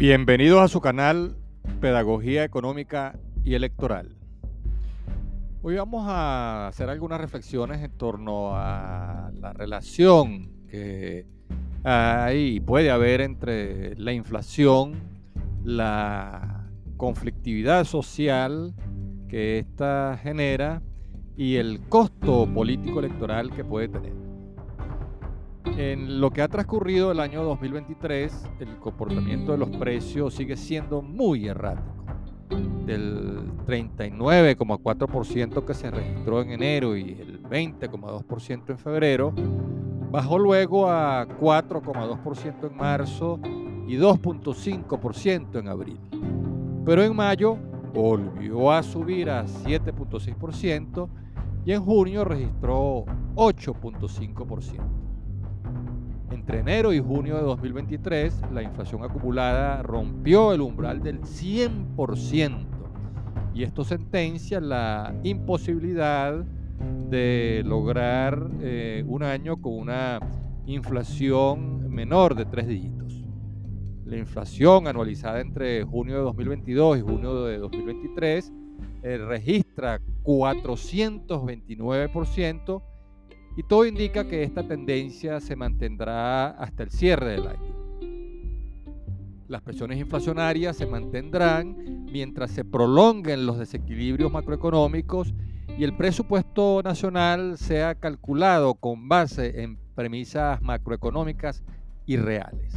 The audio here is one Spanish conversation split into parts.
Bienvenidos a su canal Pedagogía Económica y Electoral. Hoy vamos a hacer algunas reflexiones en torno a la relación que hay puede haber entre la inflación, la conflictividad social que ésta genera y el costo político electoral que puede tener. En lo que ha transcurrido el año 2023, el comportamiento de los precios sigue siendo muy errático. Del 39,4% que se registró en enero y el 20,2% en febrero, bajó luego a 4,2% en marzo y 2,5% en abril. Pero en mayo volvió a subir a 7,6% y en junio registró 8,5%. Entre enero y junio de 2023, la inflación acumulada rompió el umbral del 100% y esto sentencia la imposibilidad de lograr eh, un año con una inflación menor de tres dígitos. La inflación anualizada entre junio de 2022 y junio de 2023 eh, registra 429% y todo indica que esta tendencia se mantendrá hasta el cierre del año. Las presiones inflacionarias se mantendrán mientras se prolonguen los desequilibrios macroeconómicos y el presupuesto nacional sea calculado con base en premisas macroeconómicas irreales.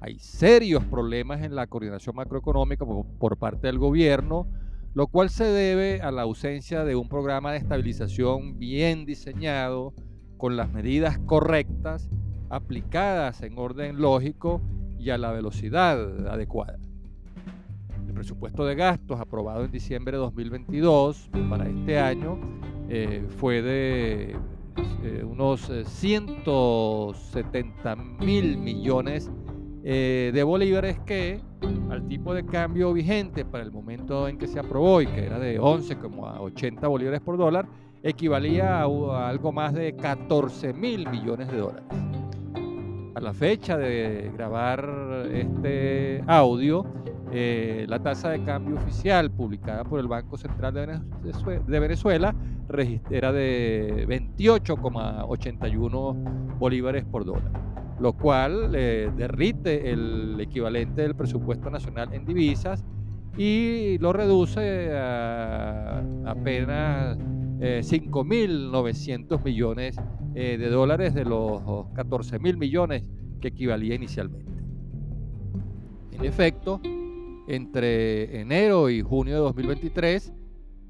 Hay serios problemas en la coordinación macroeconómica por parte del gobierno, lo cual se debe a la ausencia de un programa de estabilización bien diseñado, con las medidas correctas, aplicadas en orden lógico y a la velocidad adecuada. El presupuesto de gastos aprobado en diciembre de 2022 para este año eh, fue de eh, unos 170 mil millones eh, de bolívares que al tipo de cambio vigente para el momento en que se aprobó y que era de 11 como a 80 bolívares por dólar, equivalía a, algo más de 14 mil millones de dólares. A la fecha de grabar este audio, eh, la tasa de cambio oficial publicada por el Banco Central de Venezuela era de 28,81 bolívares por dólar lo cual eh, derrite el equivalente del presupuesto nacional en divisas y lo reduce a apenas 5.900 eh, millones eh, de dólares de los 14.000 millones que equivalía inicialmente. En efecto, entre enero y junio de 2023,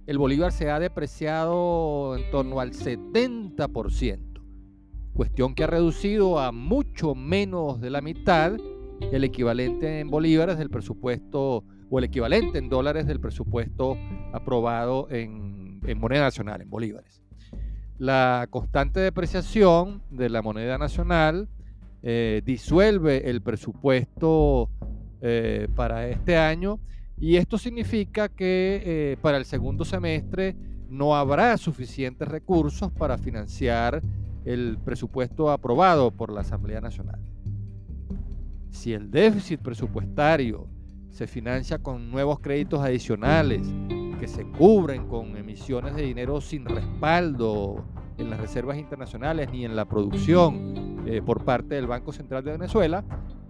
el bolívar se ha depreciado en torno al 70% cuestión que ha reducido a mucho menos de la mitad el equivalente en bolívares del presupuesto o el equivalente en dólares del presupuesto aprobado en, moneda nacional, en bolívares. La constante depreciación de la moneda nacional eh, disuelve el presupuesto eh, para este año y esto significa que eh, para el segundo semestre no habrá suficientes recursos para financiar el presupuesto aprobado por la Asamblea Nacional. Si el déficit presupuestario se financia con nuevos créditos adicionales que se cubren con emisiones de dinero sin respaldo en las reservas internacionales ni en la producción eh, por parte del Banco Central de Venezuela,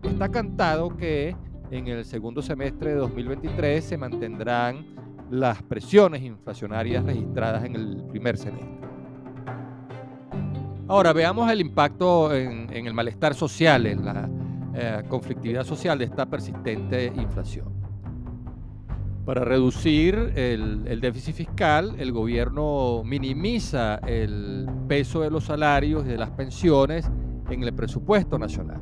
está cantado que en el segundo semestre de 2023 se mantendrán las presiones inflacionarias registradas en el primer semestre. Ahora, veamos el impacto en, el malestar social, en la eh, conflictividad social de esta persistente inflación. Para reducir el, déficit fiscal, el gobierno minimiza el peso de los salarios y de las pensiones en el presupuesto nacional.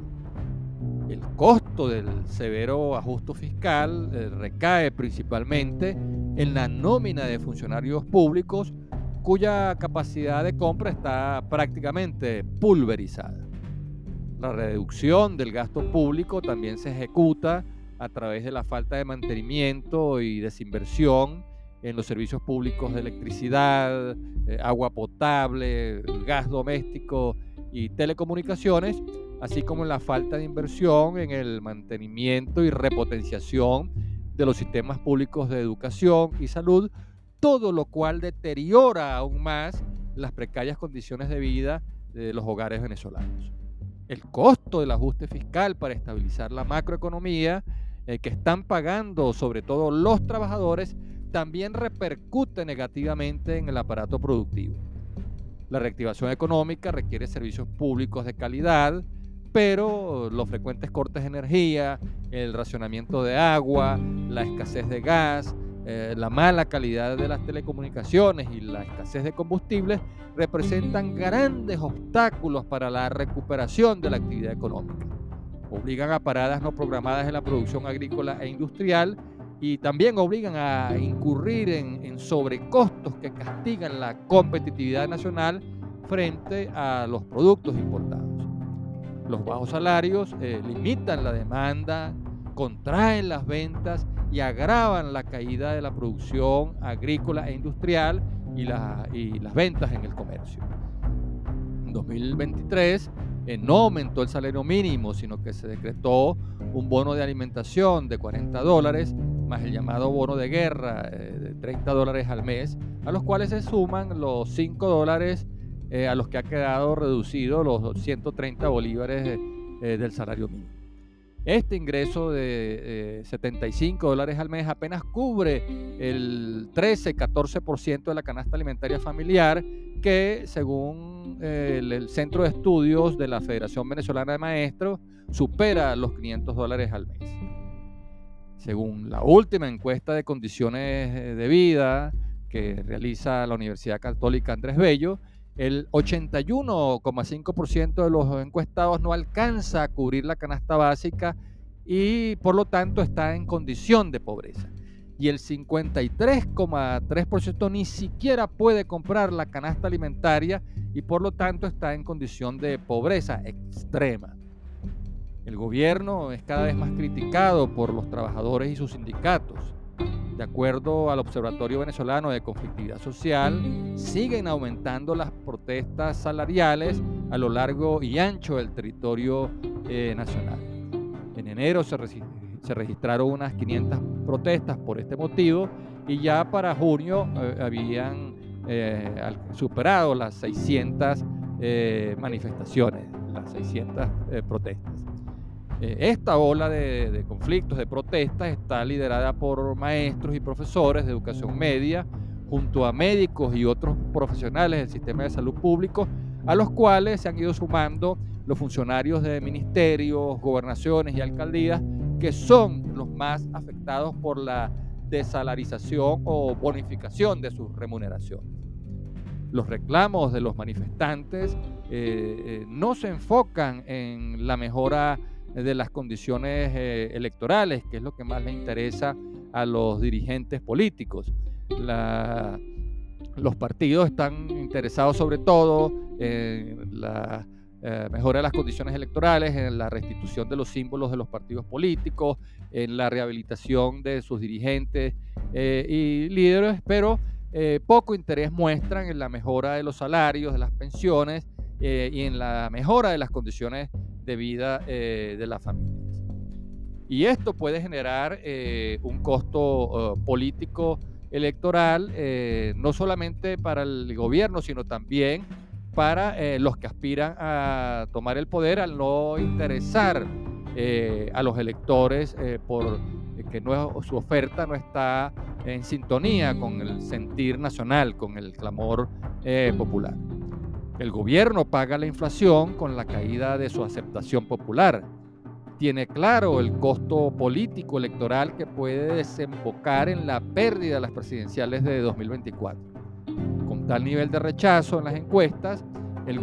El costo del severo ajuste fiscal eh, recae principalmente en la nómina de funcionarios públicos cuya capacidad de compra está prácticamente pulverizada. La reducción del gasto público también se ejecuta a través de la falta de mantenimiento y desinversión en los servicios públicos de electricidad, eh, agua potable, gas doméstico y telecomunicaciones, así como en la falta de inversión en el mantenimiento y repotenciación de los sistemas públicos de educación y salud, todo lo cual deteriora aún más las precarias condiciones de vida de los hogares venezolanos. El costo del ajuste fiscal para estabilizar la macroeconomía eh, que están pagando sobre todo los trabajadores también repercute negativamente en el aparato productivo. La reactivación económica requiere servicios públicos de calidad, pero los frecuentes cortes de energía, el racionamiento de agua, la escasez de gas, eh, la mala calidad de las telecomunicaciones y la escasez de combustibles representan grandes obstáculos para la recuperación de la actividad económica. Obligan a paradas no programadas en la producción agrícola e industrial y también obligan a incurrir en, sobrecostos que castigan la competitividad nacional frente a los productos importados. Los bajos salarios eh, limitan la demanda, contraen las ventas y agravan la caída de la producción agrícola e industrial y, las ventas en el comercio. En 2023 eh, no aumentó el salario mínimo, sino que se decretó un bono de alimentación de 40 dólares, más el llamado bono de guerra eh, de 30 dólares al mes, a los cuales se suman los 5 dólares eh, a los que ha quedado reducido los 130 bolívares del salario mínimo. Este ingreso de 75 dólares al mes apenas cubre el 13-14% de la canasta alimentaria familiar que según eh, el, Centro de Estudios de la Federación Venezolana de Maestros supera los 500 dólares al mes. Según la última encuesta de condiciones eh, de vida que realiza la Universidad Católica Andrés Bello, el 81,5% de los encuestados no alcanza a cubrir la canasta básica y por lo tanto está en condición de pobreza y el 53,3% ni siquiera puede comprar la canasta alimentaria y por lo tanto está en condición de pobreza extrema. El gobierno es cada vez más criticado por los trabajadores y sus sindicatos. De acuerdo al Observatorio Venezolano de Conflictividad Social, siguen aumentando las protestas salariales a lo largo y ancho del territorio eh, nacional. En enero se, registraron unas 500 protestas por este motivo y ya para junio eh, habían eh, superado las 600 eh, manifestaciones, las 600 protestas. Esta ola de, de, conflictos, de protestas, está liderada por maestros y profesores de educación media, junto a médicos y otros profesionales del sistema de salud público, a los cuales se han ido sumando los funcionarios de ministerios, gobernaciones y alcaldías que son los más afectados por la desalarización o bonificación de sus remuneraciones. Los reclamos de los manifestantes eh, eh, no se enfocan en la mejora de las condiciones eh, electorales, que es lo que más le interesa a los dirigentes políticos. los partidos están interesados sobre todo en la eh, mejora de las condiciones electorales, en la restitución de los símbolos de los partidos políticos, en la rehabilitación de sus dirigentes eh, y líderes, pero poco interés muestran en la mejora de los salarios, de las pensiones y en la mejora de las condiciones de vida de las familias. Y esto puede generar un costo político electoral, no solamente para el gobierno, sino también para eh, los que aspiran a tomar el poder al no interesar eh, a los electores eh, por que no, su oferta no está en sintonía con el sentir nacional, con el clamor popular. El gobierno paga la inflación con la caída de su aceptación popular. Tiene claro el costo político electoral que puede desembocar en la pérdida de las presidenciales de 2024 tal nivel de rechazo en las encuestas, el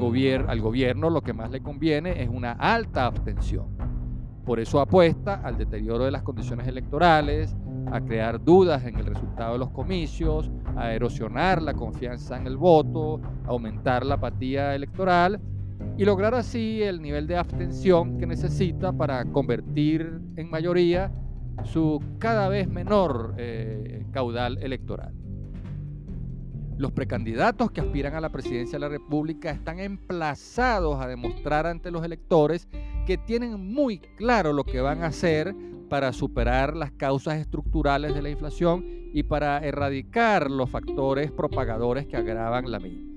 al gobierno lo que más le conviene es una alta abstención. Por eso apuesta al deterioro de las condiciones electorales, a crear dudas en el resultado de los comicios, a erosionar la confianza en el voto, a aumentar la apatía electoral y lograr así el nivel de abstención que necesita para convertir en mayoría su cada vez menor eh, caudal electoral. Los precandidatos que aspiran a la presidencia de la República están emplazados a demostrar ante los electores que tienen muy claro lo que van a hacer para superar las causas estructurales de la inflación y para erradicar los factores propagadores que agravan la misma.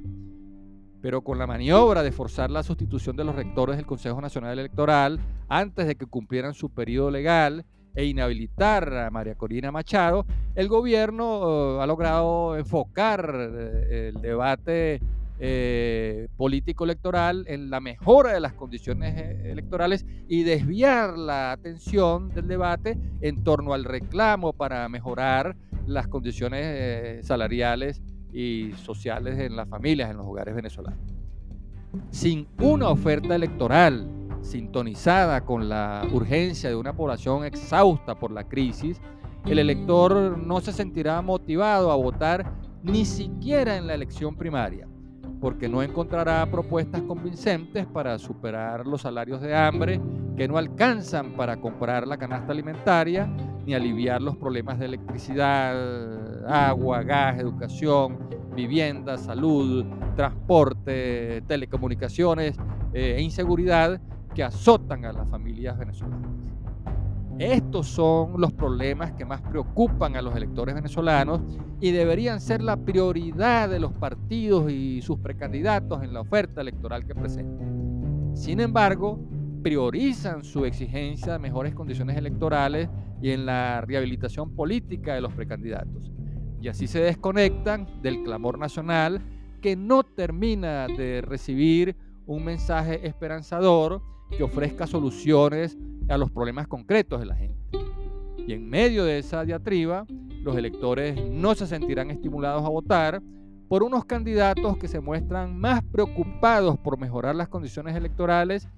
Pero con la maniobra de forzar la sustitución de los rectores del Consejo Nacional Electoral antes de que cumplieran su periodo legal e inhabilitar a María Corina Machado, el gobierno eh, ha logrado enfocar eh, el debate eh, político electoral en la mejora de las condiciones electorales y desviar la atención del debate en torno al reclamo para mejorar las condiciones salariales y sociales en las familias, en los hogares venezolanos. Sin una oferta electoral sintonizada con la urgencia de una población exhausta por la crisis, el elector no se sentirá motivado a votar ni siquiera en la elección primaria, porque no encontrará propuestas convincentes para superar los salarios de hambre que no alcanzan para comprar la canasta alimentaria ni aliviar los problemas de electricidad, agua, gas, educación, vivienda, salud, transporte, telecomunicaciones eh, e inseguridad que azotan a las familias venezolanas. Estos son los problemas que más preocupan a los electores venezolanos y deberían ser la prioridad de los partidos y sus precandidatos en la oferta electoral que presenten. Sin embargo, priorizan su exigencia de mejores condiciones electorales y en la rehabilitación política de los precandidatos. Y así se desconectan del clamor nacional que no termina de recibir un mensaje esperanzador que ofrezca soluciones a los problemas concretos de la gente. Y en medio de esa diatriba, los electores no se sentirán estimulados a votar por unos candidatos que se muestran más preocupados por mejorar las condiciones electorales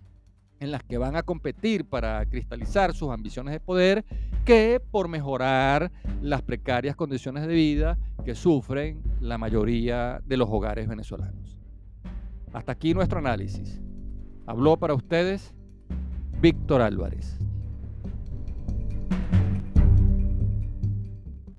en las que van a competir para cristalizar sus ambiciones de poder que por mejorar las precarias condiciones de vida que sufren la mayoría de los hogares venezolanos. Hasta aquí nuestro análisis. Habló para ustedes Víctor Álvarez.